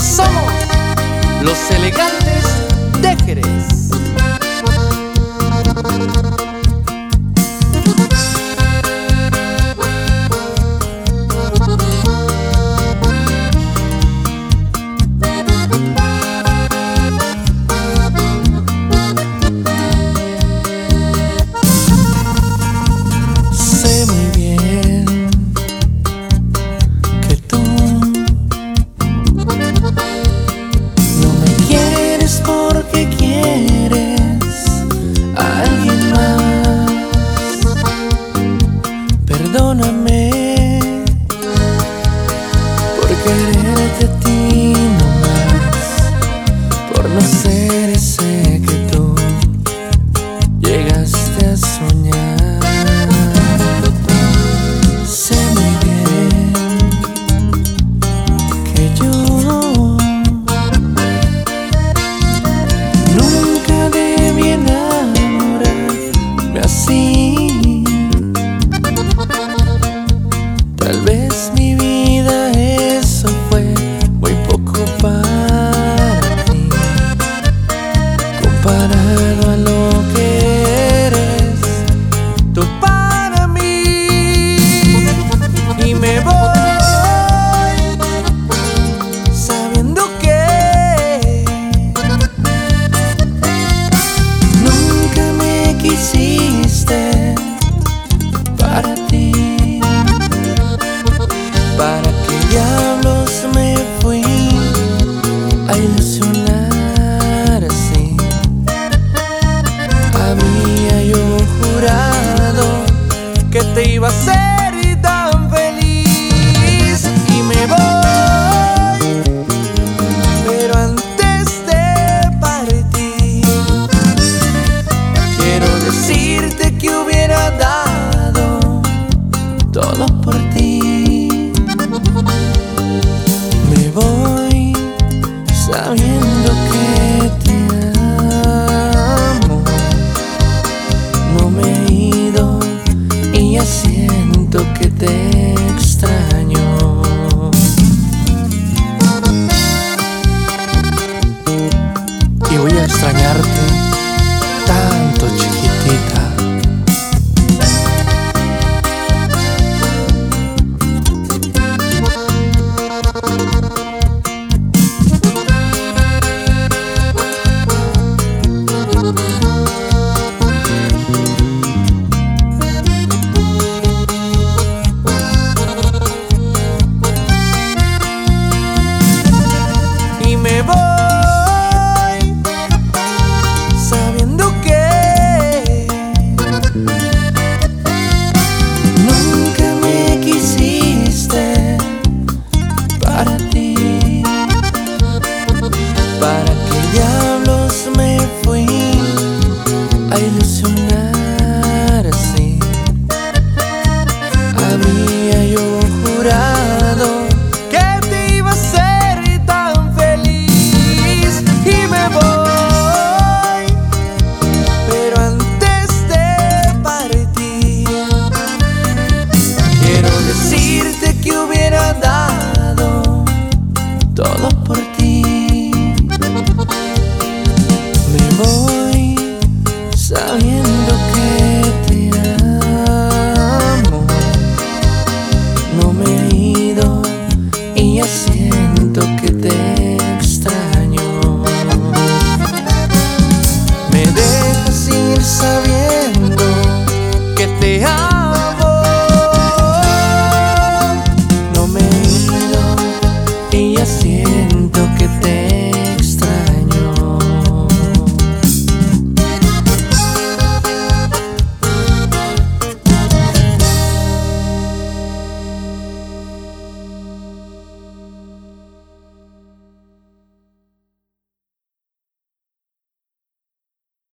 somos los elegantes de Jerez. Tal vez mi vida voltei você. siento que te extraño. Y voy a extrañarte. mía yo juraba